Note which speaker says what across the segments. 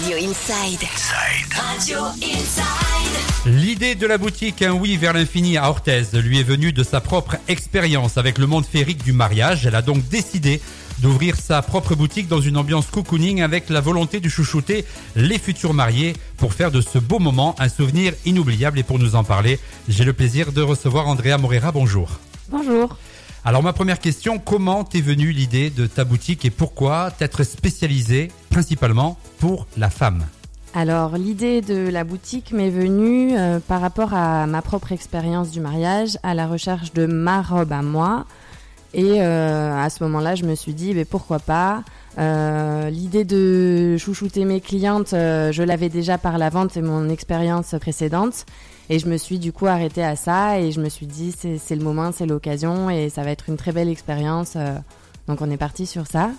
Speaker 1: Radio Inside. Radio Inside.
Speaker 2: L'idée de la boutique Un oui vers l'infini à Orthez lui est venue de sa propre expérience avec le monde féerique du mariage. Elle a donc décidé d'ouvrir sa propre boutique dans une ambiance cocooning avec la volonté de chouchouter les futurs mariés pour faire de ce beau moment un souvenir inoubliable. Et pour nous en parler, j'ai le plaisir de recevoir Andrea Morera. Bonjour.
Speaker 3: Bonjour.
Speaker 2: Alors ma première question, comment t'es venue l'idée de ta boutique et pourquoi t'être spécialisée principalement pour la femme?
Speaker 3: Alors l'idée de la boutique m'est venue euh, par rapport à ma propre expérience du mariage, à la recherche de ma robe à moi. Et euh, à ce moment-là, je me suis dit, mais pourquoi pas Euh, L'idée de chouchouter mes clientes, euh, je l'avais déjà par la vente, c'est mon expérience précédente. Et je me suis du coup arrêtée à ça et je me suis dit, c'est le moment, c'est l'occasion et ça va être une très belle expérience. euh, donc on est parti sur ça.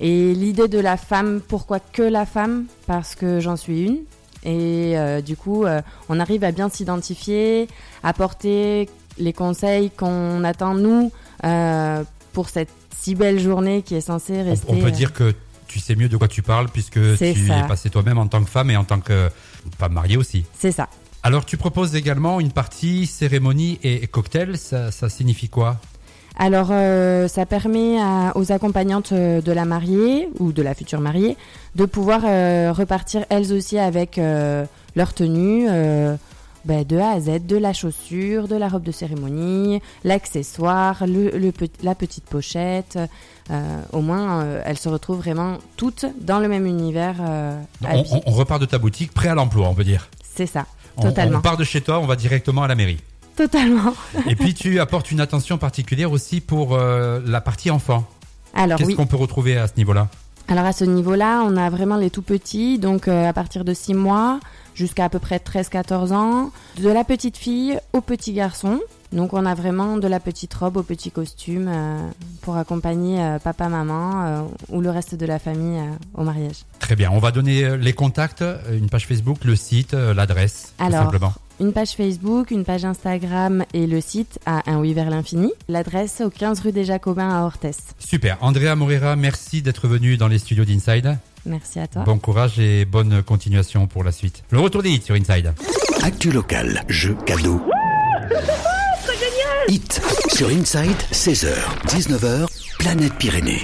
Speaker 3: Et l'idée de la femme, pourquoi que la femme? Parce que j'en suis une. Et euh, du coup, euh, on arrive à bien s'identifier, apporter les conseils qu'on attend nous pour cette si belle journée qui est censée
Speaker 2: On-
Speaker 3: rester.
Speaker 2: On peut
Speaker 3: euh,
Speaker 2: dire que tu sais mieux de quoi tu parles puisque tu
Speaker 3: ça.
Speaker 2: es passé toi-même en tant que femme et en tant que femme mariée aussi.
Speaker 3: C'est ça.
Speaker 2: Alors tu proposes également une partie cérémonie et cocktail, ça, ça signifie quoi?
Speaker 3: Alors, euh, ça permet à- aux accompagnantes euh, de la mariée ou de la future mariée de pouvoir euh, repartir elles aussi avec euh, leur tenue euh, ben, de A à Z, de la chaussure, de la robe de cérémonie, l'accessoire, le, la petite pochette. Euh, au moins, euh, elles se retrouvent vraiment toutes dans le même univers. euh,
Speaker 2: on, repart de ta boutique prêt à l'emploi, on peut dire.
Speaker 3: C'est ça,
Speaker 2: On,
Speaker 3: totalement.
Speaker 2: on part de chez toi, on va directement à la mairie.
Speaker 3: Totalement.
Speaker 2: et puis tu apportes une attention particulière aussi pour euh, la partie enfant.
Speaker 3: Alors
Speaker 2: Qu'est-ce
Speaker 3: oui.
Speaker 2: qu'on peut retrouver à ce niveau-là?
Speaker 3: Alors à ce niveau-là, on a vraiment les tout petits, donc euh, à partir de 6 mois jusqu'à à peu près 13-14 ans, de la petite fille au petit garçon. Donc on a vraiment de la petite robe au petit costume euh, pour accompagner euh, papa, maman euh, ou le reste de la famille euh, au mariage.
Speaker 2: Très bien, on va donner les contacts, une page Facebook, le site, l'adresse, tout
Speaker 3: Alors,
Speaker 2: simplement.
Speaker 3: Une page Facebook, une page Instagram et le site à un oui vers l'infini. L'adresse au 15 rue des Jacobins à Orthès.
Speaker 2: Super, Andrea Morera, merci d'être venu dans les studios d'Inside.
Speaker 3: Merci à toi.
Speaker 2: Bon courage et bonne continuation pour la suite. Le retour des hits sur Inside.
Speaker 4: Actu local, jeux, cadeaux. Sur Inside, 16h, 19h, Planète Pyrénées.